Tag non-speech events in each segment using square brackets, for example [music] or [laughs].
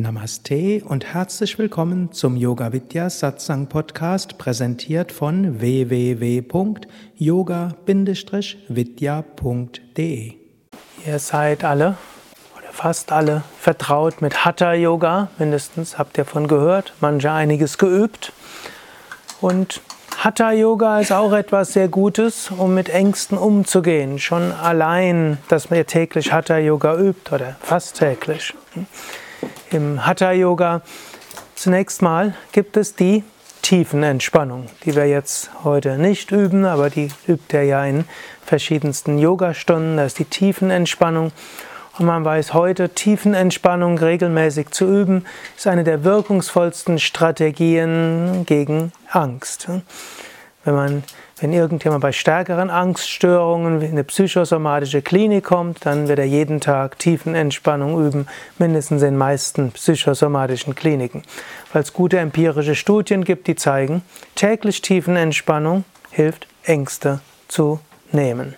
Namaste und herzlich willkommen zum Yoga Vidya Satsang Podcast, präsentiert von www.yoga-vidya.de. Ihr seid alle oder fast alle vertraut mit Hatha Yoga, mindestens habt ihr davon gehört, manche einiges geübt. Und Hatha Yoga ist auch etwas sehr Gutes, um mit Ängsten umzugehen. Schon allein, dass man täglich Hatha Yoga übt oder fast täglich im Hatha Yoga. Zunächst mal gibt es die Tiefenentspannung, die wir jetzt heute nicht üben, aber die übt er ja in verschiedensten Yogastunden. Das ist die Tiefenentspannung. Und man weiß heute, Tiefenentspannung regelmäßig zu üben, ist eine der wirkungsvollsten Strategien gegen Angst. Wenn man wenn irgendjemand bei stärkeren Angststörungen in eine psychosomatische Klinik kommt, dann wird er jeden Tag Tiefenentspannung üben, mindestens in den meisten psychosomatischen Kliniken. Weil es gute empirische Studien gibt, die zeigen, täglich Tiefenentspannung hilft, Ängste zu nehmen.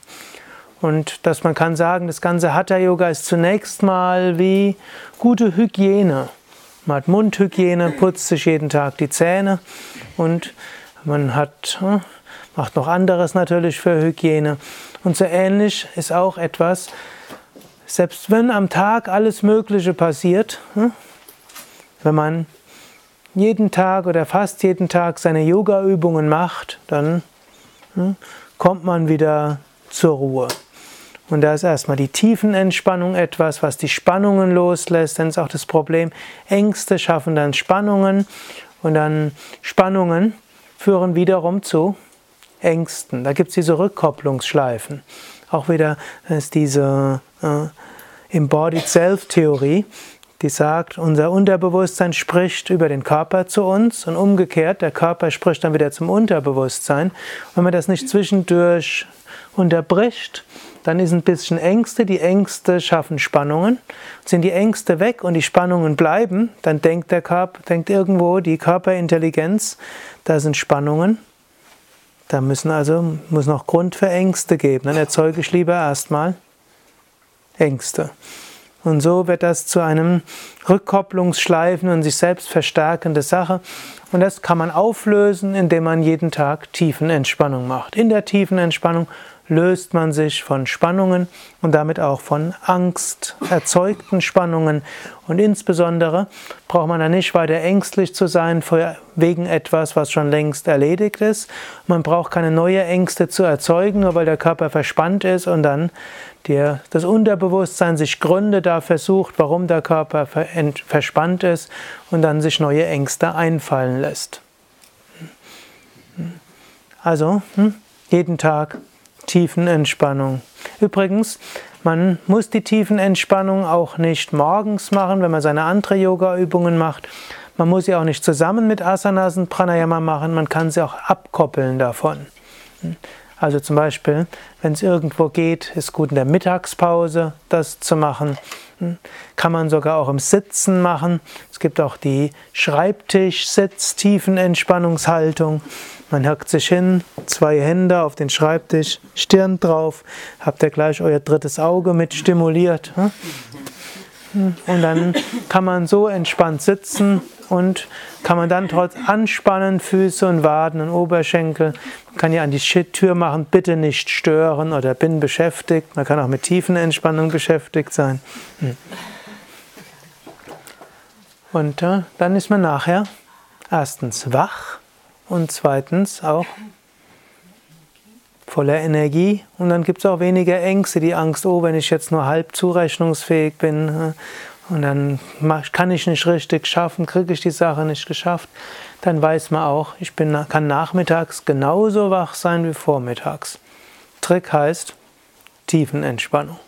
Und dass man kann sagen, das ganze Hatha Yoga ist zunächst mal wie gute Hygiene. Man hat Mundhygiene, putzt sich jeden Tag die Zähne und man hat hm, macht noch anderes natürlich für Hygiene. Und so ähnlich ist auch etwas, selbst wenn am Tag alles Mögliche passiert, hm, wenn man jeden Tag oder fast jeden Tag seine Yoga-Übungen macht, dann hm, kommt man wieder zur Ruhe. Und da ist erstmal die Tiefenentspannung etwas, was die Spannungen loslässt. Dann ist auch das Problem, Ängste schaffen dann Spannungen und dann Spannungen führen wiederum zu Ängsten. Da gibt es diese Rückkopplungsschleifen. Auch wieder ist diese äh, Embodied Self-Theorie, die sagt, unser Unterbewusstsein spricht über den Körper zu uns und umgekehrt, der Körper spricht dann wieder zum Unterbewusstsein. Wenn man das nicht zwischendurch unterbricht, dann ist ein bisschen Ängste, die Ängste schaffen Spannungen. Sind die Ängste weg und die Spannungen bleiben, dann denkt der Körper, denkt irgendwo die Körperintelligenz, da sind Spannungen da müssen also, muss noch Grund für Ängste geben. Dann erzeuge ich lieber erstmal Ängste. Und so wird das zu einem Rückkopplungsschleifen und sich selbst verstärkende Sache. Und das kann man auflösen, indem man jeden Tag Tiefenentspannung macht. In der Tiefenentspannung löst man sich von Spannungen und damit auch von Angst erzeugten Spannungen. Und insbesondere braucht man da nicht weiter ängstlich zu sein wegen etwas, was schon längst erledigt ist. Man braucht keine neue Ängste zu erzeugen, nur weil der Körper verspannt ist und dann der, das Unterbewusstsein sich Gründe dafür sucht, warum der Körper verspannt ist und dann sich neue Ängste einfallen lässt. Also hm, jeden Tag Tiefenentspannung. Übrigens, man muss die Tiefenentspannung auch nicht morgens machen, wenn man seine andere Yoga-Übungen macht. Man muss sie auch nicht zusammen mit Asanas und Pranayama machen, man kann sie auch abkoppeln davon. Also zum Beispiel, wenn es irgendwo geht, ist gut in der Mittagspause das zu machen. Kann man sogar auch im Sitzen machen. Es gibt auch die Schreibtisch-Sitz-Tiefenentspannungshaltung. Man hackt sich hin, zwei Hände auf den Schreibtisch, Stirn drauf, habt ihr gleich euer drittes Auge mit stimuliert. Hm? Und dann kann man so entspannt sitzen und kann man dann trotz Anspannen Füße und Waden und Oberschenkel, man kann ja an die Tür machen, bitte nicht stören oder bin beschäftigt. Man kann auch mit tiefen Entspannung beschäftigt sein. Hm. Und äh, dann ist man nachher erstens wach und zweitens auch voller Energie und dann gibt es auch weniger Ängste, die Angst, oh, wenn ich jetzt nur halb zurechnungsfähig bin äh, und dann kann ich nicht richtig schaffen, kriege ich die Sache nicht geschafft, dann weiß man auch, ich bin, kann nachmittags genauso wach sein wie vormittags. Trick heißt Tiefenentspannung.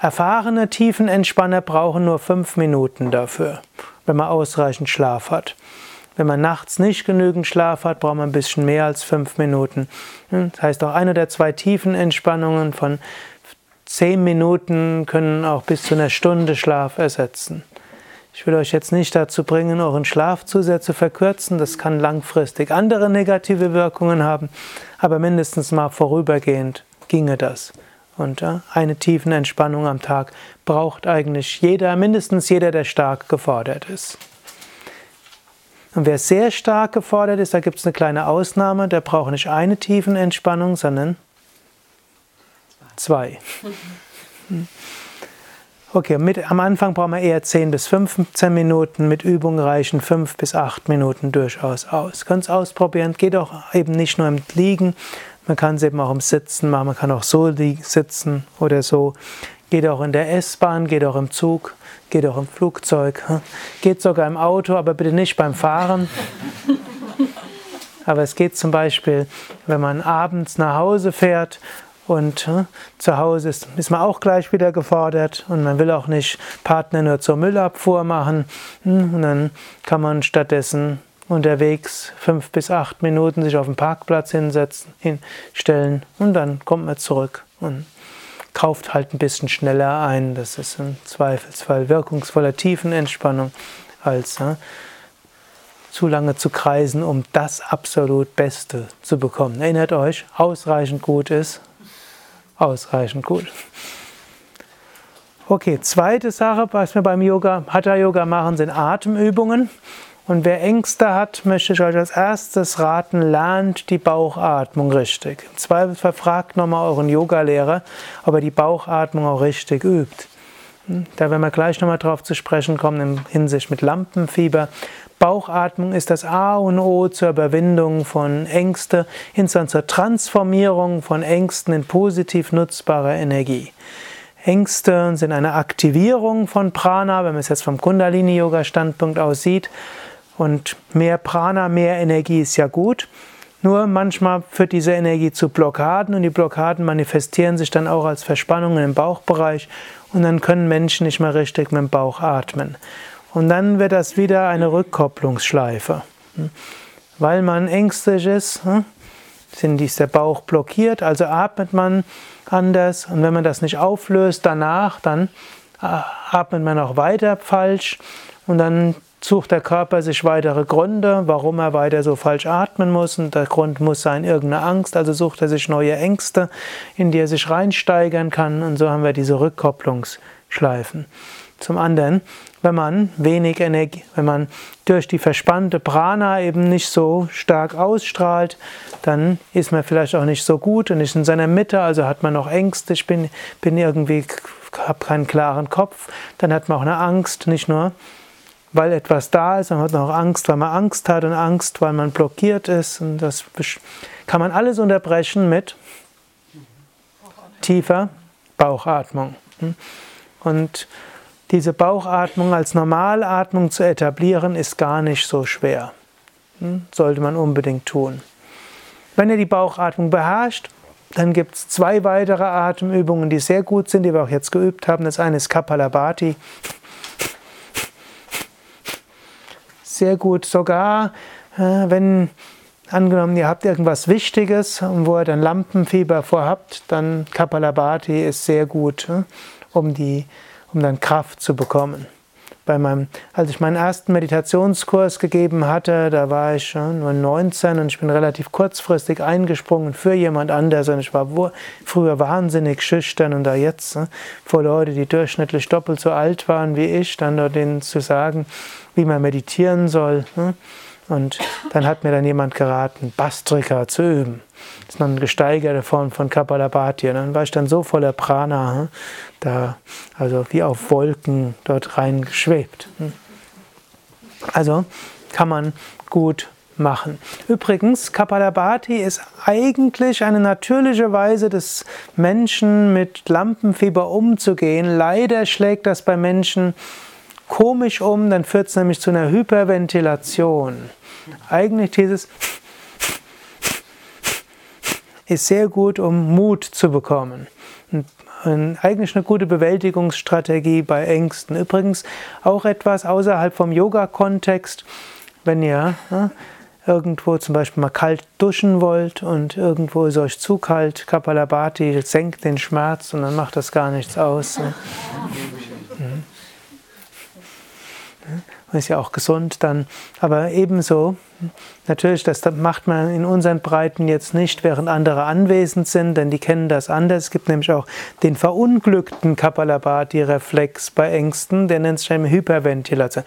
Erfahrene Tiefenentspanner brauchen nur fünf Minuten dafür, wenn man ausreichend Schlaf hat. Wenn man nachts nicht genügend Schlaf hat, braucht man ein bisschen mehr als fünf Minuten. Hm, das heißt, auch eine der zwei tiefen Entspannungen von zehn Minuten können auch bis zu einer Stunde Schlaf ersetzen. Ich will euch jetzt nicht dazu bringen, euren Schlaf zu sehr zu verkürzen. Das kann langfristig andere negative Wirkungen haben, aber mindestens mal vorübergehend ginge das. Und eine tiefen Entspannung am Tag braucht eigentlich jeder, mindestens jeder, der stark gefordert ist. Und wer sehr stark gefordert ist, da gibt es eine kleine Ausnahme, der braucht nicht eine tiefen Entspannung, sondern zwei. [laughs] Okay, mit, am Anfang brauchen wir eher 10 bis 15 Minuten, mit Übung reichen 5 bis 8 Minuten durchaus aus. Könnt es ausprobieren, geht auch eben nicht nur im Liegen, man kann es eben auch im Sitzen machen, man kann auch so sitzen oder so. Geht auch in der S-Bahn, geht auch im Zug, geht auch im Flugzeug, geht sogar im Auto, aber bitte nicht beim Fahren. Aber es geht zum Beispiel, wenn man abends nach Hause fährt und zu Hause ist, ist man auch gleich wieder gefordert und man will auch nicht Partner nur zur Müllabfuhr machen. Hm, und dann kann man stattdessen unterwegs fünf bis acht Minuten sich auf den Parkplatz hinsetzen, hinstellen und dann kommt man zurück und kauft halt ein bisschen schneller ein. Das ist im Zweifelsfall wirkungsvoller Tiefenentspannung als ja, zu lange zu kreisen, um das absolut Beste zu bekommen. Erinnert euch, ausreichend gut ist ausreichend gut. Okay, zweite Sache, was wir beim Yoga, Hatha Yoga machen, sind Atemübungen. Und wer Ängste hat, möchte ich euch als erstes raten, lernt die Bauchatmung richtig. Im Zweifelsfall fragt nochmal euren Yogalehrer, ob er die Bauchatmung auch richtig übt. Hm, da werden wir gleich nochmal drauf zu sprechen kommen in Hinsicht mit Lampenfieber. Bauchatmung ist das A und O zur Überwindung von Ängste, insgesamt zur Transformierung von Ängsten in positiv nutzbare Energie. Ängste sind eine Aktivierung von Prana, wenn man es jetzt vom Kundalini-Yoga-Standpunkt aus sieht. Und mehr Prana, mehr Energie ist ja gut. Nur manchmal führt diese Energie zu Blockaden und die Blockaden manifestieren sich dann auch als Verspannungen im Bauchbereich und dann können Menschen nicht mehr richtig mit dem Bauch atmen. Und dann wird das wieder eine Rückkopplungsschleife. Weil man ängstlich ist, hm, sind ist der Bauch blockiert, also atmet man anders. Und wenn man das nicht auflöst danach, dann äh, atmet man auch weiter falsch. Und dann sucht der Körper sich weitere Gründe, warum er weiter so falsch atmen muss. Und der Grund muss sein irgendeine Angst. Also sucht er sich neue Ängste, in die er sich reinsteigern kann. Und so haben wir diese Rückkopplungsschleifen. Zum anderen, wenn man wenig Energie, wenn man durch die verspannte Prana eben nicht so stark ausstrahlt, dann ist man vielleicht auch nicht so gut und ist in seiner Mitte, also hat man noch Ängste, ich bin, bin irgendwie, habe keinen klaren Kopf, dann hat man auch eine Angst, nicht nur weil etwas da ist, man hat auch Angst, weil man Angst hat und Angst, weil man blockiert ist und das kann man alles unterbrechen mit tiefer Bauchatmung. Und diese Bauchatmung als Normalatmung zu etablieren, ist gar nicht so schwer. Sollte man unbedingt tun. Wenn ihr die Bauchatmung beherrscht, dann gibt es zwei weitere Atemübungen, die sehr gut sind, die wir auch jetzt geübt haben. Das eine ist Kapalabhati. Sehr gut, sogar äh, wenn angenommen, ihr habt irgendwas Wichtiges, wo ihr dann Lampenfieber vorhabt, dann Kapalabhati ist sehr gut, äh, um die um dann Kraft zu bekommen. Bei meinem, als ich meinen ersten Meditationskurs gegeben hatte, da war ich schon nur 19 und ich bin relativ kurzfristig eingesprungen für jemand anders und ich war früher wahnsinnig schüchtern und da jetzt vor Leute, die durchschnittlich doppelt so alt waren wie ich, dann dort denen zu sagen, wie man meditieren soll. Ne? Und dann hat mir dann jemand geraten, Bastrika zu üben. Das ist eine gesteigerte Form von Kapalabhati. Und dann war ich dann so voller Prana, hm, da, also wie auf Wolken dort reingeschwebt. Hm. Also kann man gut machen. Übrigens, Kapalabhati ist eigentlich eine natürliche Weise des Menschen mit Lampenfieber umzugehen. Leider schlägt das bei Menschen komisch um, dann führt es nämlich zu einer Hyperventilation. Eigentlich dieses ist sehr gut, um Mut zu bekommen. Und eigentlich eine gute Bewältigungsstrategie bei Ängsten. Übrigens auch etwas außerhalb vom Yoga-Kontext, wenn ihr ja, irgendwo zum Beispiel mal kalt duschen wollt und irgendwo ist euch zu kalt, Kapalabhati senkt den Schmerz und dann macht das gar nichts aus. Ne? Ist ja auch gesund dann. Aber ebenso, natürlich, das macht man in unseren Breiten jetzt nicht, während andere anwesend sind, denn die kennen das anders. Es gibt nämlich auch den verunglückten Kapalabhati-Reflex bei Ängsten, der nennt sich Hyperventilation.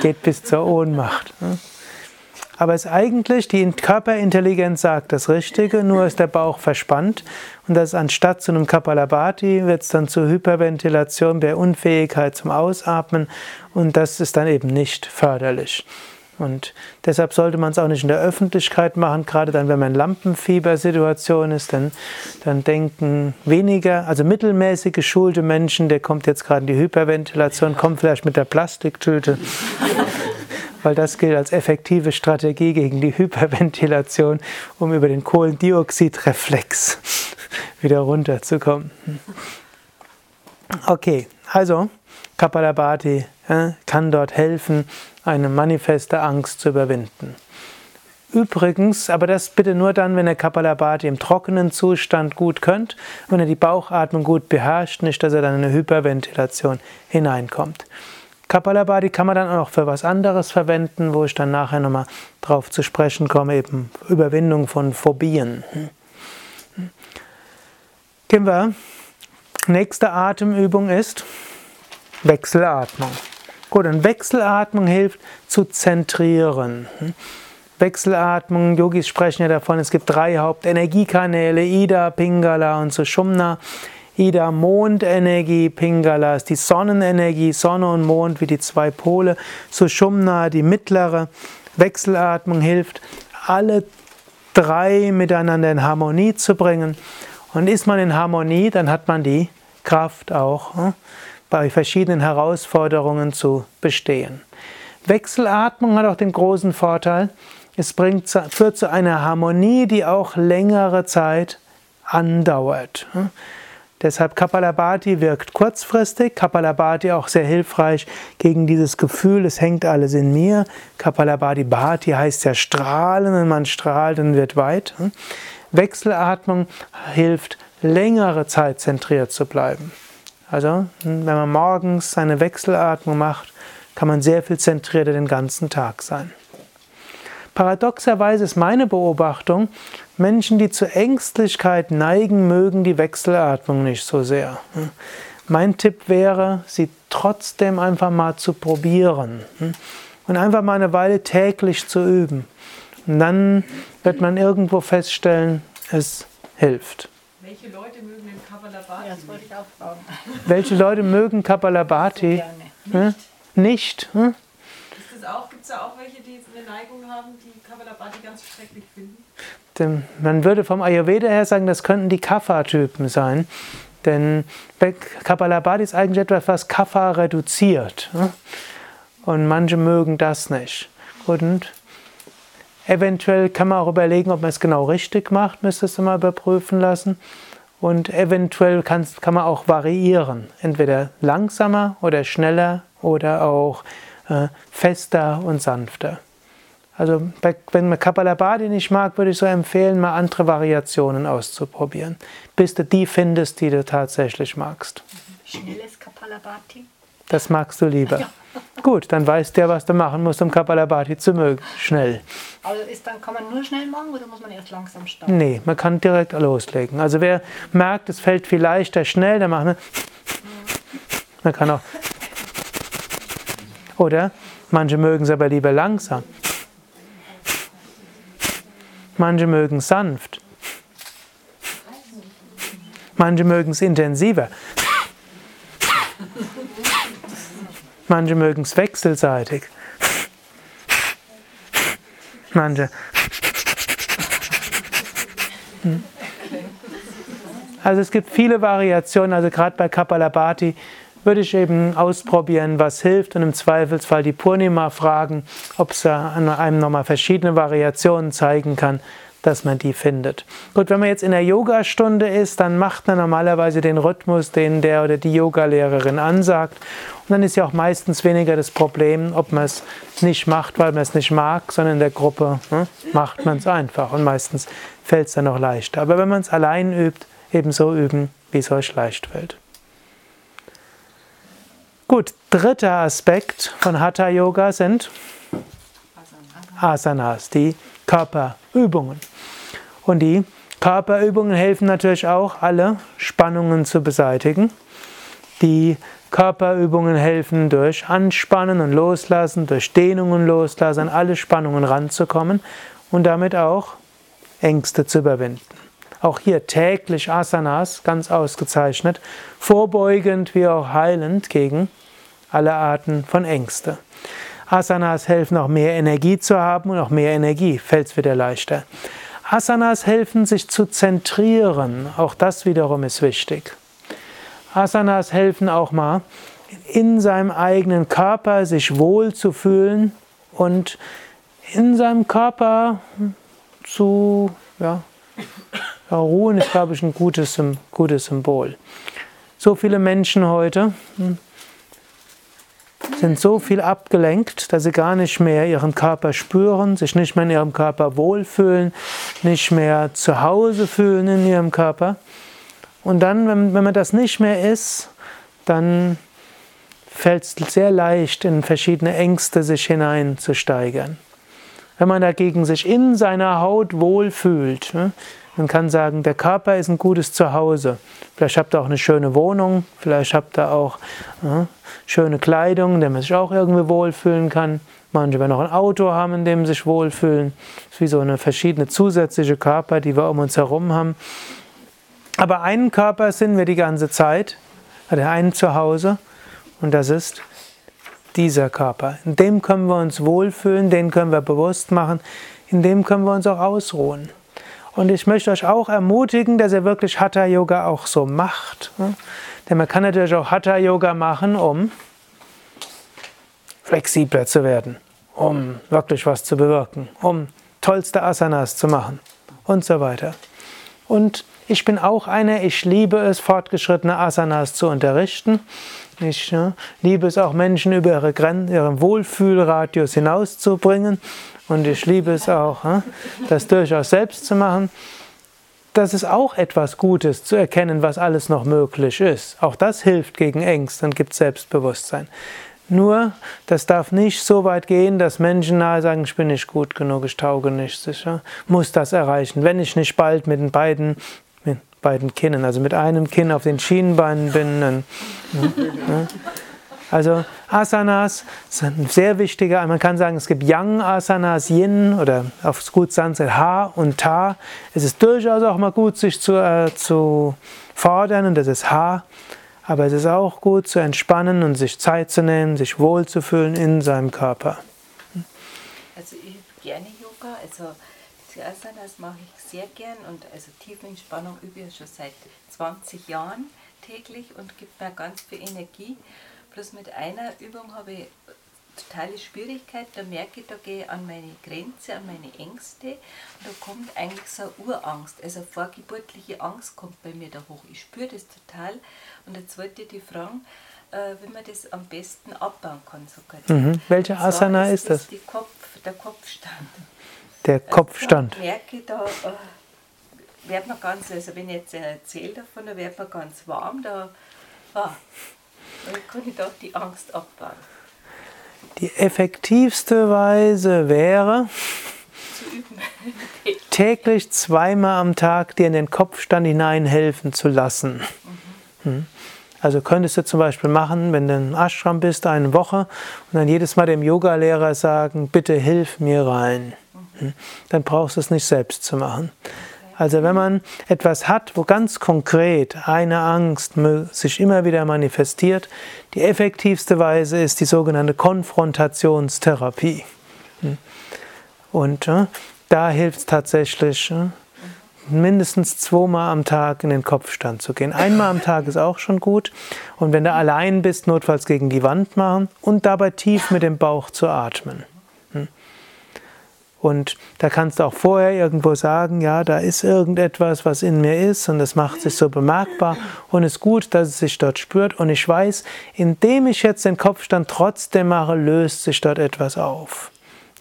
Geht bis zur Ohnmacht. Aber es ist eigentlich, die Körperintelligenz sagt das Richtige, nur ist der Bauch verspannt. Und das anstatt zu einem Kapalabhati wird es dann zur Hyperventilation, der Unfähigkeit zum Ausatmen. Und das ist dann eben nicht förderlich. Und deshalb sollte man es auch nicht in der Öffentlichkeit machen, gerade dann, wenn man in Lampenfiebersituation ist, dann, dann denken weniger, also mittelmäßig geschulte Menschen, der kommt jetzt gerade in die Hyperventilation, kommt vielleicht mit der Plastiktüte weil das gilt als effektive Strategie gegen die Hyperventilation, um über den Kohlendioxidreflex [laughs] wieder runterzukommen. Okay, also Kapalabhati ja, kann dort helfen, eine manifeste Angst zu überwinden. Übrigens, aber das bitte nur dann, wenn ihr Kapalabhati im trockenen Zustand gut könnt, wenn ihr die Bauchatmung gut beherrscht, nicht, dass er dann in eine Hyperventilation hineinkommt. Kapalabhati kann man dann auch für was anderes verwenden, wo ich dann nachher nochmal drauf zu sprechen komme, eben Überwindung von Phobien. Gehen wir. Nächste Atemübung ist Wechselatmung. Gut, und Wechselatmung hilft zu zentrieren. Wechselatmung, Yogis sprechen ja davon, es gibt drei Hauptenergiekanäle, Ida, Pingala und Sushumna. Ida Mondenergie, Pingala ist die Sonnenenergie, Sonne und Mond wie die zwei Pole, Sushumna die mittlere. Wechselatmung hilft, alle drei miteinander in Harmonie zu bringen. Und ist man in Harmonie, dann hat man die Kraft auch hm, bei verschiedenen Herausforderungen zu bestehen. Wechselatmung hat auch den großen Vorteil, es bringt, führt zu einer Harmonie, die auch längere Zeit andauert. Deshalb Kapalabhati wirkt kurzfristig, Kapalabhati auch sehr hilfreich gegen dieses Gefühl, es hängt alles in mir. Kapalabhati Bhati heißt ja strahlen, wenn man strahlt und wird weit. Wechselatmung hilft, längere Zeit zentriert zu bleiben. Also, wenn man morgens seine Wechselatmung macht, kann man sehr viel zentrierter den ganzen Tag sein. Paradoxerweise ist meine Beobachtung, Menschen, die zu Ängstlichkeit neigen, mögen die Wechselatmung nicht so sehr. Mein Tipp wäre, sie trotzdem einfach mal zu probieren und einfach mal eine Weile täglich zu üben. Und dann wird man irgendwo feststellen, es hilft. Welche Leute mögen den Kapalabhati? Ja, das wollte ich auch fragen. Welche Leute mögen Kapalabhati? Nicht. Nicht? Hm? Gibt es da auch welche, die eine Neigung haben, die Kapalabhati ganz schrecklich finden? Man würde vom Ayurveda her sagen, das könnten die Kapha-Typen sein. Denn Kapalabhati ist eigentlich etwas, was Kapha reduziert. Und manche mögen das nicht. Und eventuell kann man auch überlegen, ob man es genau richtig macht, müsstest du mal überprüfen lassen. Und eventuell kann, kann man auch variieren. Entweder langsamer oder schneller oder auch äh, fester und sanfter. Also wenn man Kapalabhati nicht mag, würde ich so empfehlen, mal andere Variationen auszuprobieren, bis du die findest, die du tatsächlich magst. Schnelles Kapalabhati? Das magst du lieber. Ja. [laughs] Gut, dann weißt du ja, was du machen musst, um Kapalabhati zu mögen. Schnell. Also ist dann, kann man nur schnell machen oder muss man erst langsam starten? Nee, man kann direkt loslegen. Also wer merkt, es fällt viel leichter schnell, dann macht man. Man kann auch. Oder manche mögen es aber lieber langsam. Manche mögen es sanft. Manche mögen es intensiver. Manche mögen es wechselseitig. Manche. Hm. Also es gibt viele Variationen, also gerade bei Kapalabhati würde ich eben ausprobieren, was hilft und im Zweifelsfall die Purnima fragen, ob es an einem nochmal verschiedene Variationen zeigen kann, dass man die findet. Gut, wenn man jetzt in der Yogastunde ist, dann macht man normalerweise den Rhythmus, den der oder die Yogalehrerin ansagt. Und dann ist ja auch meistens weniger das Problem, ob man es nicht macht, weil man es nicht mag, sondern in der Gruppe ne, macht man es einfach. Und meistens fällt es dann noch leichter. Aber wenn man es allein übt, ebenso üben, wie es euch leicht fällt. Gut, dritter Aspekt von Hatha Yoga sind Asanas, die Körperübungen. Und die Körperübungen helfen natürlich auch, alle Spannungen zu beseitigen. Die Körperübungen helfen durch Anspannen und Loslassen, durch Dehnung und Loslassen, an alle Spannungen ranzukommen und damit auch Ängste zu überwinden. Auch hier täglich Asanas, ganz ausgezeichnet, vorbeugend wie auch heilend gegen alle Arten von Ängste. Asanas helfen auch mehr Energie zu haben und auch mehr Energie fällt es wieder leichter. Asanas helfen sich zu zentrieren, auch das wiederum ist wichtig. Asanas helfen auch mal in seinem eigenen Körper sich wohl zu fühlen und in seinem Körper zu ja, ruhen, ist, glaube ich, ein gutes, gutes Symbol. So viele Menschen heute hm, sind so viel abgelenkt, dass sie gar nicht mehr ihren Körper spüren, sich nicht mehr in ihrem Körper wohlfühlen, nicht mehr zu Hause fühlen in ihrem Körper. Und dann, wenn, wenn man das nicht mehr ist, dann fällt es sehr leicht, in verschiedene Ängste sich hineinzusteigern. Wenn man dagegen sich in seiner Haut wohlfühlt, ne, man kann sagen, der Körper ist ein gutes Zuhause. Vielleicht habt ihr auch eine schöne Wohnung, vielleicht habt ihr auch ja, schöne Kleidung, in der man sich auch irgendwie wohlfühlen kann. Manche werden auch ein Auto haben, in dem sie sich wohlfühlen. Das ist wie so eine verschiedene zusätzliche Körper, die wir um uns herum haben. Aber einen Körper sind wir die ganze Zeit, der einen Zuhause, und das ist dieser Körper. In dem können wir uns wohlfühlen, den können wir bewusst machen, in dem können wir uns auch ausruhen. Und ich möchte euch auch ermutigen, dass ihr wirklich Hatha Yoga auch so macht. Denn man kann natürlich auch Hatha Yoga machen, um flexibler zu werden, um wirklich was zu bewirken, um tollste Asanas zu machen und so weiter. Und ich bin auch einer, ich liebe es, fortgeschrittene Asanas zu unterrichten. Ich ja, liebe es auch, Menschen über ihre Grenzen, ihren Wohlfühlradius hinauszubringen. Und ich liebe es auch, das durchaus selbst zu machen. Das ist auch etwas Gutes, zu erkennen, was alles noch möglich ist. Auch das hilft gegen Ängste und gibt Selbstbewusstsein. Nur, das darf nicht so weit gehen, dass Menschen nahe sagen, ich bin nicht gut genug, ich tauge nicht. Ich muss das erreichen. Wenn ich nicht bald mit den beiden, mit beiden Kinnen, also mit einem Kinn auf den Schienenbeinen bin, dann, ne, ne, also Asanas sind sehr wichtige, man kann sagen, es gibt Yang Asanas, Yin oder auf gut Sanskrit Ha und Ta. Es ist durchaus auch mal gut, sich zu, äh, zu fordern und das ist Ha. Aber es ist auch gut zu entspannen und sich Zeit zu nehmen, sich wohlzufühlen in seinem Körper. Also ich übe gerne Yoga, also die Asanas mache ich sehr gern und also Tiefenentspannung übe ich schon seit 20 Jahren täglich und gibt mir ganz viel Energie. Bloß mit einer Übung habe ich totale Schwierigkeit, da merke ich, da gehe ich an meine Grenze, an meine Ängste. Und da kommt eigentlich so eine Urangst, also eine vorgeburtliche Angst kommt bei mir da hoch. Ich spüre das total. Und jetzt wollte ich die fragen, äh, wie man das am besten abbauen kann. So mhm. Welche Asana ist, das? das? Kopf, der Kopfstand. Der Kopfstand. Da merke ich, da äh, wird man ganz, also wenn ich jetzt erzähle davon, da wird man ganz warm, da, ah, dann kann ich doch die Angst abbauen. Die effektivste Weise wäre, [laughs] täglich zweimal am Tag dir in den Kopfstand hinein helfen zu lassen. Mhm. Also könntest du zum Beispiel machen, wenn du im Ashram bist, eine Woche und dann jedes Mal dem Yogalehrer sagen, bitte hilf mir rein. Mhm. Dann brauchst du es nicht selbst zu machen. Also wenn man etwas hat, wo ganz konkret eine Angst sich immer wieder manifestiert, die effektivste Weise ist die sogenannte Konfrontationstherapie. Hm. Und äh, da hilft es tatsächlich, äh, mindestens zweimal am Tag in den Kopfstand zu gehen. Einmal am Tag ist auch schon gut. Und wenn du allein bist, notfalls gegen die Wand machen und dabei tief mit dem Bauch zu atmen. Und da kannst du auch vorher irgendwo sagen, ja, da ist irgendetwas, was in mir ist und das macht sich so bemerkbar und ist gut, dass es sich dort spürt. Und ich weiß, indem ich jetzt den Kopfstand trotzdem mache, löst sich dort etwas auf.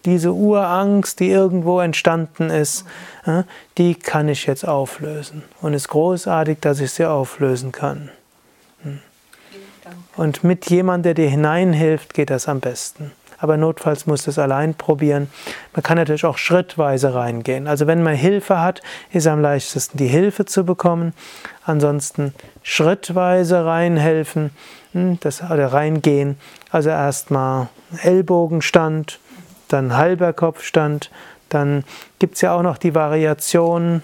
Diese Urangst, die irgendwo entstanden ist, die kann ich jetzt auflösen. Und es ist großartig, dass ich sie auflösen kann. Hm. Und mit jemandem, der dir hineinhilft, geht das am besten. Aber notfalls musst du es allein probieren. Man kann natürlich auch schrittweise reingehen. Also wenn man Hilfe hat, ist am leichtesten die Hilfe zu bekommen. Ansonsten schrittweise reinhelfen, hm, das, oder reingehen. Also erstmal Ellbogenstand, dann halber Kopfstand, dann gibt es ja auch noch die Variation.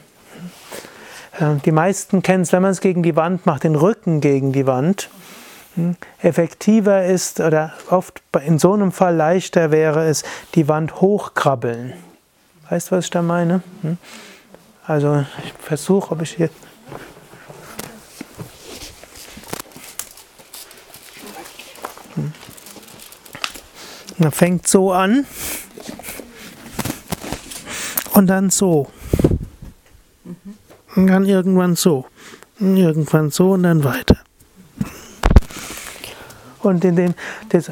Äh, die meisten kennen es, wenn man es gegen die Wand macht, den Rücken gegen die Wand. Hm, effektiver ist oder oft in so einem Fall leichter wäre es, die Wand hochkrabbeln. Weißt du, was ich da meine? Hm? Also ich versuche, ob ich hier. Hm. Man fängt so an und dann so. Und dann irgendwann so. Und irgendwann so und dann weiter. Und in dem,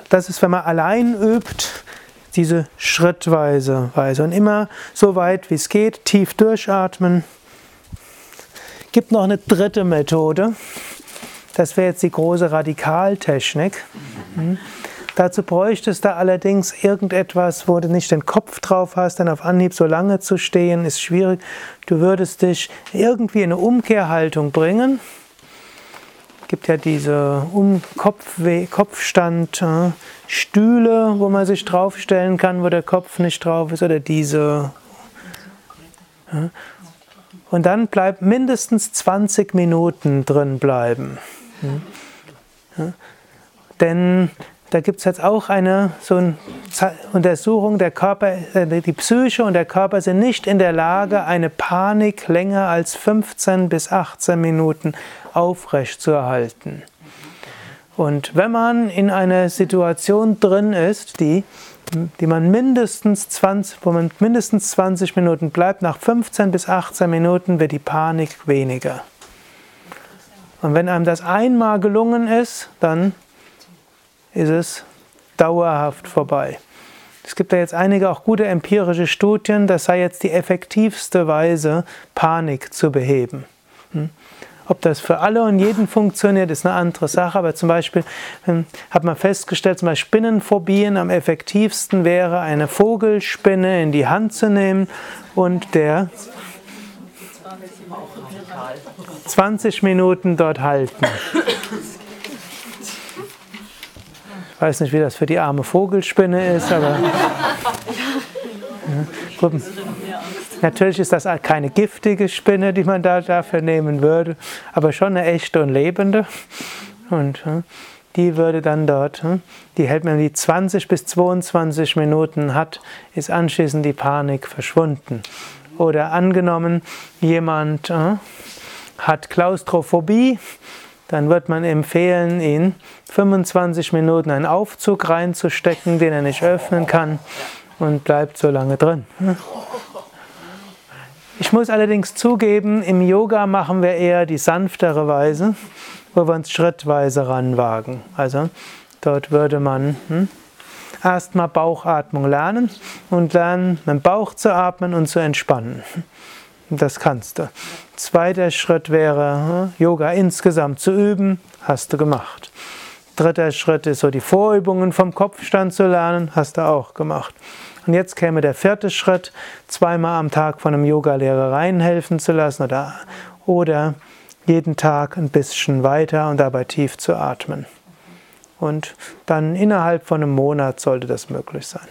das ist, wenn man allein übt, diese schrittweise Weise. Und immer so weit wie es geht, tief durchatmen. Gibt noch eine dritte Methode. Das wäre jetzt die große Radikaltechnik. Hm. Dazu bräuchtest du allerdings irgendetwas, wo du nicht den Kopf drauf hast, dann auf Anhieb so lange zu stehen, ist schwierig. Du würdest dich irgendwie in eine Umkehrhaltung bringen gibt ja diese um Kopfwe Kopfstand äh, Stühle, wo man sich draufstellen kann, wo der Kopf nicht drauf ist, oder diese. Äh, und dann bleibt mindestens 20 Minuten drin bleiben. Hm? Denn da gibt es jetzt auch eine so eine Untersuchung, der Körper, äh, die Psyche und der Körper sind nicht in der Lage, eine Panik länger als 15 bis 18 Minuten aufrecht zu erhalten. Und wenn man in einer Situation drin ist, die, die man mindestens 20, wo man mindestens 20 Minuten bleibt, nach 15 bis 18 Minuten wird die Panik weniger. Und wenn einem das einmal gelungen ist, dann ist es dauerhaft vorbei. Es gibt da jetzt einige auch gute empirische Studien, das sei jetzt die effektivste Weise, Panik zu beheben. Hm? Ob das für alle und jeden funktioniert, ist eine andere Sache. Aber zum Beispiel hm, hat man festgestellt, zum Beispiel Spinnenphobien am effektivsten wäre, eine Vogelspinne in die Hand zu nehmen und der 20 Minuten dort halten. Ich weiß nicht, wie das für die arme Vogelspinne ist, aber. Ja, Natürlich ist das keine giftige Spinne, die man da dafür nehmen würde, aber schon eine echte und lebende. Und die würde dann dort, die hält man die 20 bis 22 Minuten hat, ist anschließend die Panik verschwunden. Oder angenommen, jemand hat Klaustrophobie, dann wird man empfehlen, ihn 25 Minuten einen Aufzug reinzustecken, den er nicht öffnen kann und bleibt so lange drin. Ich muss allerdings zugeben, im Yoga machen wir eher die sanftere Weise, wo wir uns schrittweise ranwagen. Also dort würde man hm, erstmal Bauchatmung lernen und lernen, mit dem Bauch zu atmen und zu entspannen. Das kannst du. Zweiter Schritt wäre, hm, Yoga insgesamt zu üben, hast du gemacht. Dritter Schritt ist so die Vorübungen vom Kopfstand zu lernen, hast du auch gemacht. Und jetzt käme der vierte Schritt, zweimal am Tag von einem Yogalehrer reinhelfen zu lassen oder, oder jeden Tag ein bisschen weiter und dabei tief zu atmen. Und dann innerhalb von einem Monat sollte das möglich sein.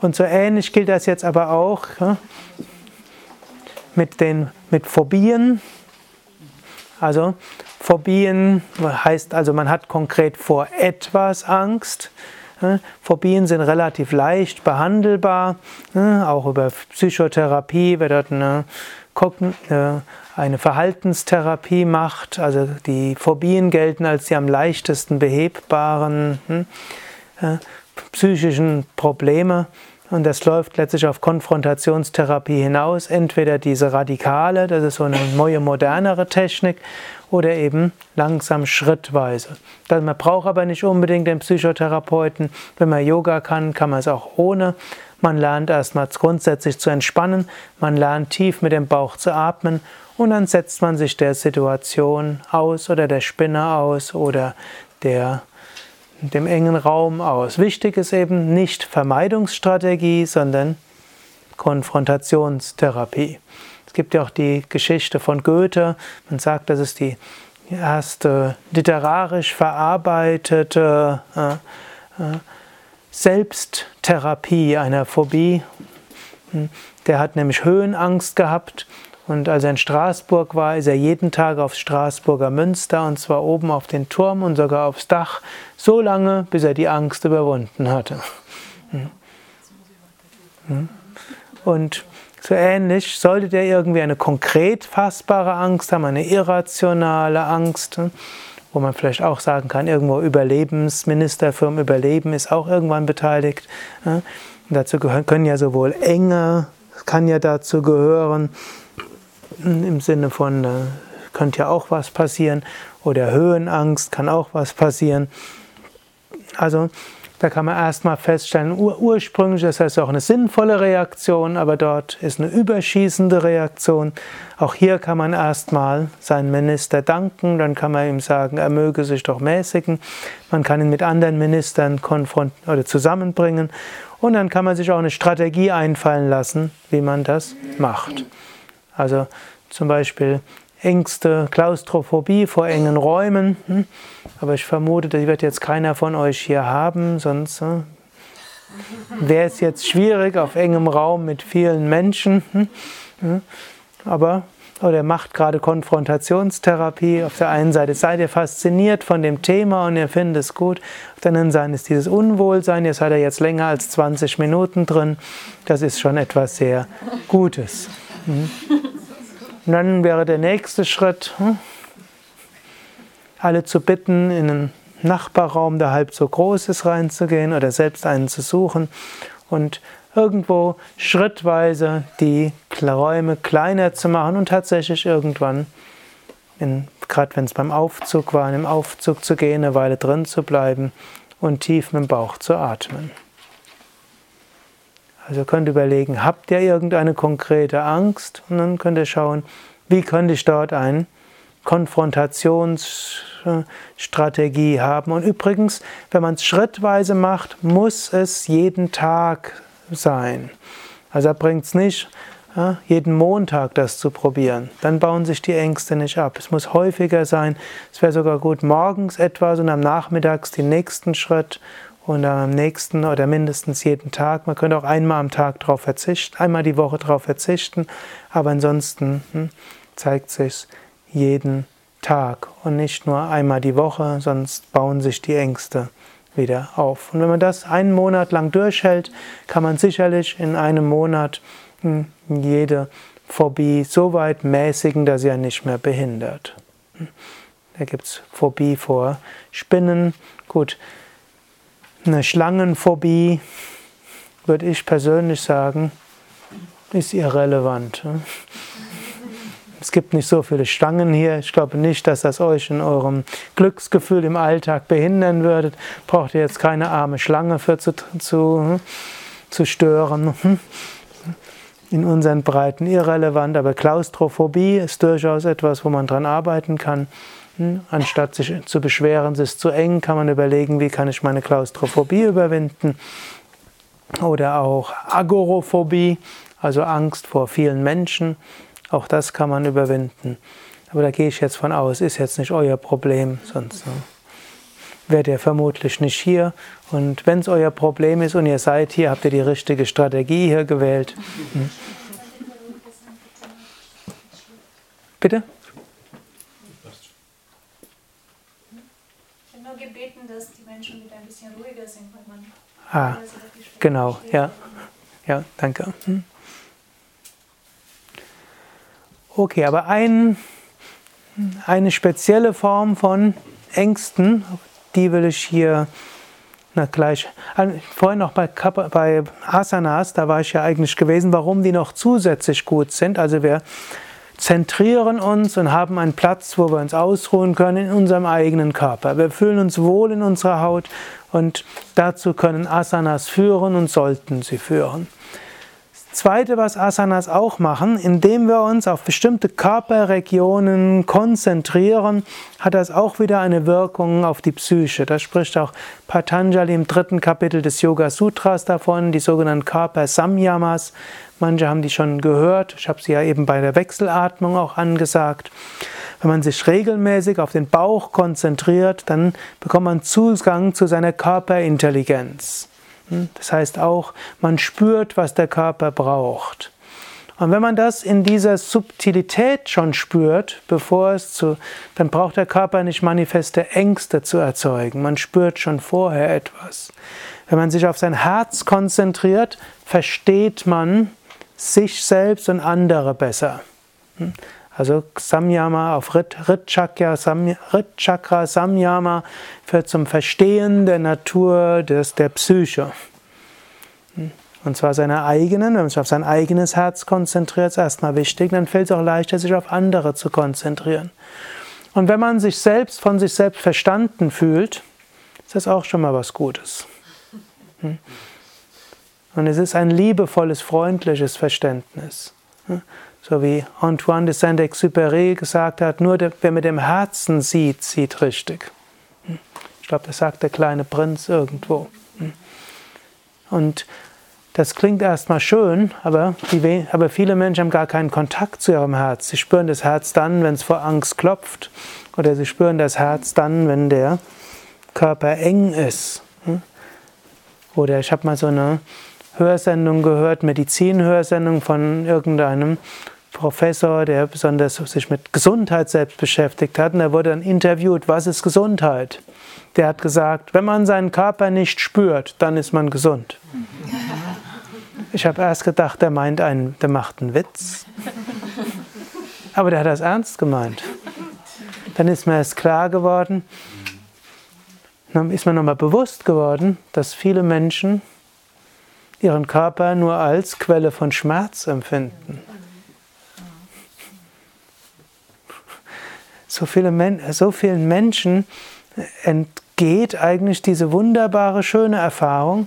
Und so ähnlich gilt das jetzt aber auch mit den mit Phobien. Also Phobien heißt also, man hat konkret vor etwas Angst. Phobien sind relativ leicht behandelbar. Auch über Psychotherapie, wer dort eine, eine Verhaltenstherapie macht. Also die Phobien gelten als die am leichtesten behebbaren hm, psychischen Probleme. Und das läuft letztlich auf Konfrontationstherapie hinaus. Entweder diese radikale, das ist so eine neue, modernere Technik, oder eben langsam schrittweise. Man braucht aber nicht unbedingt den Psychotherapeuten. Wenn man Yoga kann, kann man es auch ohne. Man lernt erstmals grundsätzlich zu entspannen, man lernt tief mit dem Bauch zu atmen und dann setzt man sich der Situation aus oder der Spinne aus oder der, dem engen Raum aus. Wichtig ist eben nicht Vermeidungsstrategie, sondern Konfrontationstherapie. Es gibt ja auch die Geschichte von Goethe. Man sagt, das ist die erste literarisch verarbeitete äh, äh, Selbsttherapie einer Phobie. Hm, der hat nämlich Höhenangst gehabt und als er in Straßburg war, ist er jeden Tag aufs Straßburger Münster und zwar oben auf den Turm und sogar aufs Dach, so lange, bis er die Angst überwunden hatte. Hm. Hm. Und so ähnlich, solltet ihr irgendwie eine konkret fassbare Angst haben, eine irrationale Angst, wo man vielleicht auch sagen kann, irgendwo Überlebensminister vom Überleben ist auch irgendwann beteiligt. Und dazu können ja sowohl Enge, kann ja dazu gehören, im Sinne von, äh, könnte ja auch was passieren, oder Höhenangst kann auch was passieren. Also da kann man erstmal feststellen, ur ursprünglich ist das auch eine sinnvolle Reaktion, aber dort ist eine überschießende Reaktion. Auch hier kann man erstmal seinen Minister danken, dann kann man ihm sagen, er möge sich doch mäßigen. Man kann ihn mit anderen Ministern konfrontieren oder zusammenbringen und dann kann man sich auch eine Strategie einfallen lassen, wie man das macht. Also zum Beispiel Ängste, Klaustrophobie vor engen Räumen. Hm? Aber ich vermute, das wird jetzt keiner von euch hier haben, sonst äh, wäre es jetzt schwierig auf engem Raum mit vielen Menschen. Hm? Aber oder macht gerade Konfrontationstherapie. Auf der einen Seite seid ihr fasziniert von dem Thema und ihr findet es gut. Auf der anderen Seite ist dieses Unwohlsein. Ihr seid ja jetzt länger als 20 Minuten drin. Das ist schon etwas sehr Gutes. Und dann wäre der nächste Schritt, hm, alle zu bitten, in einen Nachbarraum, der halb so groß ist, reinzugehen oder selbst einen zu suchen und irgendwo schrittweise die Räume kleiner zu machen und tatsächlich irgendwann, gerade wenn es beim Aufzug war, in dem Aufzug zu gehen, eine Weile drin zu bleiben und tief mit dem Bauch zu atmen. Also könnt ihr überlegen, habt ihr irgendeine konkrete Angst? Und dann könnt ihr schauen, wie könnte ich dort eine Konfrontationsstrategie haben. Und übrigens, wenn man es schrittweise macht, muss es jeden Tag sein. Also bringt es nicht, jeden Montag das zu probieren. Dann bauen sich die Ängste nicht ab. Es muss häufiger sein. Es wäre sogar gut, morgens etwas und am Nachmittags den nächsten Schritt und am nächsten oder mindestens jeden Tag. Man könnte auch einmal am Tag darauf verzichten, einmal die Woche darauf verzichten, aber ansonsten hm, zeigt sich jeden Tag und nicht nur einmal die Woche, sonst bauen sich die Ängste wieder auf. Und wenn man das einen Monat lang durchhält, kann man sicherlich in einem Monat hm, jede Phobie so weit mäßigen, dass sie ja nicht mehr behindert. Hm, da gibt es Phobie vor Spinnen. Gut, eine Schlangenphobie, würde ich persönlich sagen, ist irrelevant. Es gibt nicht so viele Schlangen hier. Ich glaube nicht, dass das euch in eurem Glücksgefühl im Alltag behindern würde. Braucht ihr jetzt keine arme Schlange für zu, zu, zu stören. In unseren Breiten irrelevant, aber Klaustrophobie ist durchaus etwas, wo man dran arbeiten kann. Hm? Anstatt sich zu beschweren, es ist zu eng, kann man überlegen, wie kann ich meine Klaustrophobie überwinden. Oder auch Agorophobie, also Angst vor vielen Menschen. Auch das kann man überwinden. Aber da gehe ich jetzt von aus, ist jetzt nicht euer Problem, sonst ne, wärt ihr vermutlich nicht hier. Und wenn es euer Problem ist und ihr seid hier, habt ihr die richtige Strategie hier gewählt. Hm? Bitte? Ah, genau, ja. Ja, danke. Hm. Okay, aber ein, eine spezielle Form von Ängsten, die will ich hier na gleich. Vorhin noch bei, bei Asanas, da war ich ja eigentlich gewesen, warum die noch zusätzlich gut sind. Also wir zentrieren uns und haben einen Platz, wo wir uns ausruhen können in unserem eigenen Körper. Wir fühlen uns wohl in unserer Haut und dazu können Asanas führen und sollten sie führen. Zweite, was Asanas auch machen, indem wir uns auf bestimmte Körperregionen konzentrieren, hat das auch wieder eine Wirkung auf die Psyche. Da spricht auch Patanjali im dritten Kapitel des Yoga Sutras davon, die sogenannten Körper-Samyamas. Manche haben die schon gehört, ich habe sie ja eben bei der Wechselatmung auch angesagt. Wenn man sich regelmäßig auf den Bauch konzentriert, dann bekommt man Zugang zu seiner Körperintelligenz. Hm? Das heißt auch, man spürt, was der Körper braucht. Und wenn man das in dieser Subtilität schon spürt, bevor es zu, dann braucht der Körper nicht manifeste Ängste zu erzeugen. Man spürt schon vorher etwas. Wenn man sich auf sein Herz konzentriert, versteht man sich selbst und andere besser. Hm? Also Samyama auf Rit, Rit, Chakra, Sam, Rit Samyama führt zum Verstehen der Natur des, der Psyche. Und zwar seiner eigenen, wenn man sich auf sein eigenes Herz konzentriert, ist erstmal wichtig, dann fällt es auch leichter, sich auf andere zu konzentrieren. Und wenn man sich selbst von sich selbst verstanden fühlt, ist das auch schon mal was Gutes. Hm? Und es ist ein liebevolles, freundliches Verständnis. So wie Antoine de Saint-Exupéry gesagt hat, nur der, wer mit dem Herzen sieht, sieht richtig. Ich glaube, das sagt der kleine Prinz irgendwo. Und das klingt erstmal schön, aber, die, aber viele Menschen haben gar keinen Kontakt zu ihrem Herz. Sie spüren das Herz dann, wenn es vor Angst klopft, oder sie spüren das Herz dann, wenn der Körper eng ist. Oder ich habe mal so eine Hörsendung gehört, Medizinhörsendung von irgendeinem Professor, der besonders sich mit Gesundheit selbst beschäftigt hat. Und er wurde dann interviewt, was ist Gesundheit? Der hat gesagt, wenn man seinen Körper nicht spürt, dann ist man gesund. Ich habe erst gedacht, der meint einen, der macht einen Witz. Aber der hat das ernst gemeint. Dann ist mir erst klar geworden, dann ist mir nochmal bewusst geworden, dass viele Menschen ihren Körper nur als Quelle von Schmerz empfinden. So, viele so vielen Menschen entgeht eigentlich diese wunderbare, schöne Erfahrung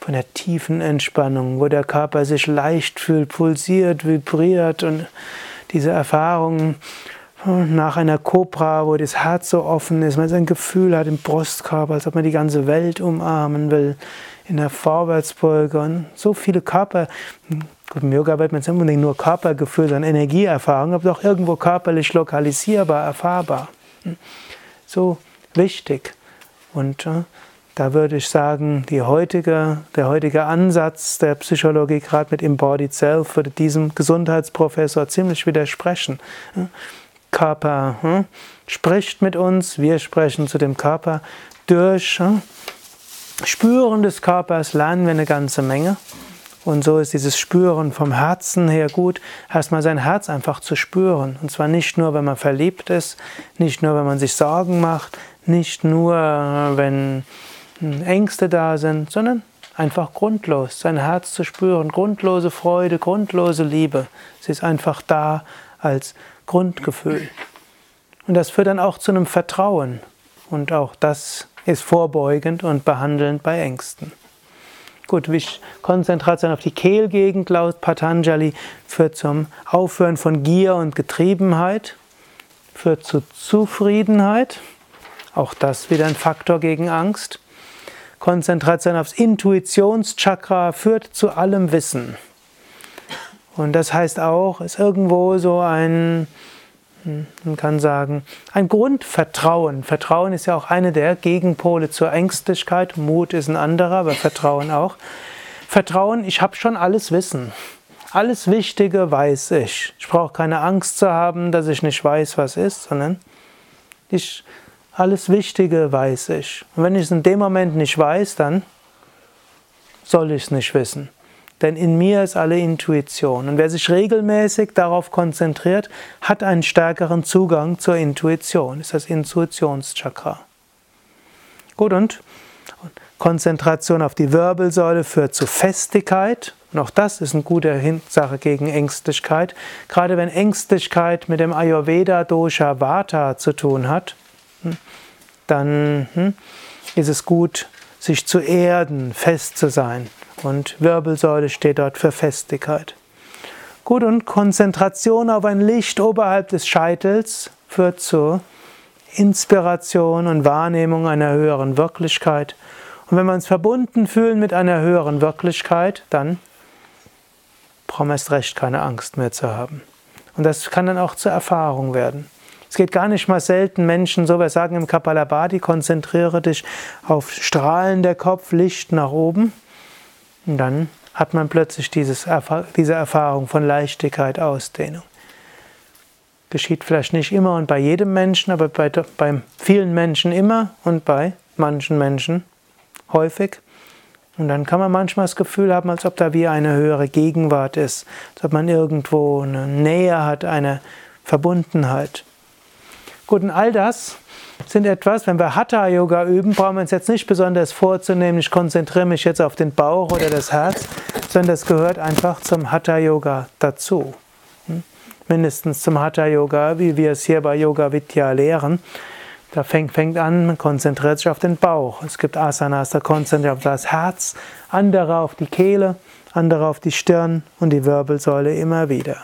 von der tiefen Entspannung, wo der Körper sich leicht fühlt, pulsiert, vibriert und diese Erfahrung nach einer Kobra, wo das Herz so offen ist, man sein Gefühl hat im Brustkörper, als ob man die ganze Welt umarmen will, in der Vorwärtsbeuge und so viele Körper, im Yoga wird man nicht unbedingt nur Körpergefühl, sondern Energieerfahrung, aber auch irgendwo körperlich lokalisierbar, erfahrbar. Hm. So wichtig. Und äh, da würde ich sagen, heutige, der heutige Ansatz der Psychologie, gerade mit Embodied Self, würde diesem Gesundheitsprofessor ziemlich widersprechen. Hm. Körper hm, spricht mit uns, wir sprechen zu dem Körper. Durch Spüren des Körpers lernen wir eine ganze Menge. Und so ist dieses Spüren vom Herzen her gut, erstmal sein Herz einfach zu spüren. Und zwar nicht nur, wenn man verliebt ist, nicht nur, wenn man sich Sorgen macht, nicht nur, wenn hm, Ängste da sind, sondern einfach grundlos, sein Herz zu spüren, grundlose Freude, grundlose Liebe. Sie ist einfach da als Grundgefühl. Und das führt dann auch zu einem Vertrauen. Und auch das ist vorbeugend und behandelnd bei Ängsten. Konzentration auf die Kehlgegend laut Patanjali führt zum Aufhören von Gier und Getriebenheit, führt zu Zufriedenheit, auch das wieder ein Faktor gegen Angst. Konzentration aufs Intuitionschakra führt zu allem Wissen. Und das heißt auch, ist irgendwo so ein man kann sagen, ein Grundvertrauen. Vertrauen ist ja auch eine der Gegenpole zur Ängstlichkeit. Mut ist ein anderer, aber Vertrauen auch. Vertrauen, ich habe schon alles Wissen. Alles Wichtige weiß ich. Ich brauche keine Angst zu haben, dass ich nicht weiß, was ist, sondern ich, alles Wichtige weiß ich. Und wenn ich es in dem Moment nicht weiß, dann soll ich es nicht wissen. Denn in mir ist alle Intuition. Und wer sich regelmäßig darauf konzentriert, hat einen stärkeren Zugang zur Intuition. Das ist das Intuitionschakra. Gut, und Konzentration auf die Wirbelsäule führt zu Festigkeit. Und auch das ist eine gute Sache gegen Ängstlichkeit. Gerade wenn Ängstlichkeit mit dem Ayurveda-Dosha Vata zu tun hat, hm, dann hm, ist es gut, sich zu erden, fest zu sein. Und Wirbelsäule steht dort für Festigkeit. Gut, und Konzentration auf ein Licht oberhalb des Scheitels führt zur Inspiration und Wahrnehmung einer höheren Wirklichkeit. Und wenn wir uns verbunden fühlen mit einer höheren Wirklichkeit, dann brauchen wir erst recht keine Angst mehr zu haben. Und das kann dann auch zur Erfahrung werden. Es geht gar nicht mal selten Menschen so, wir sagen im Kapalabhati, konzentriere dich auf Strahlen der Kopf, Licht nach oben. Und dann hat man plötzlich dieses, diese Erfahrung von Leichtigkeit, Ausdehnung. Geschieht vielleicht nicht immer und bei jedem Menschen, aber bei, bei vielen Menschen immer und bei manchen Menschen häufig. Und dann kann man manchmal das Gefühl haben, als ob da wie eine höhere Gegenwart ist, als ob man irgendwo eine Nähe hat, eine Verbundenheit. Gut, und all das sind etwas, wenn wir Hatha Yoga üben, brauchen wir uns jetzt nicht besonders vorzunehmen, ich konzentriere mich jetzt auf den Bauch oder das Herz, sondern das gehört einfach zum Hatha Yoga dazu. Hm? Mindestens zum Hatha Yoga, wie wir es hier bei Yoga Vidya lehren. Da fängt, fängt an, man konzentriert sich auf den Bauch. Es gibt Asanas, da konzentriert sich auf das Herz, andere auf die Kehle, andere auf die Stirn und die Wirbelsäule immer wieder.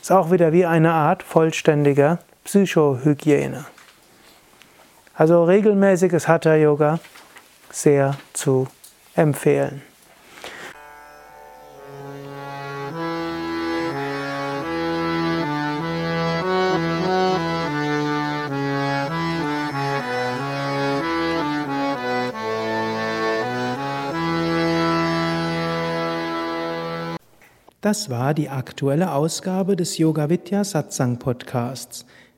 Ist auch wieder wie eine Art vollständiger Psychohygiene. Also regelmäßiges Hatha Yoga sehr zu empfehlen. Das war die aktuelle Ausgabe des Yoga Vidya Satsang Podcasts.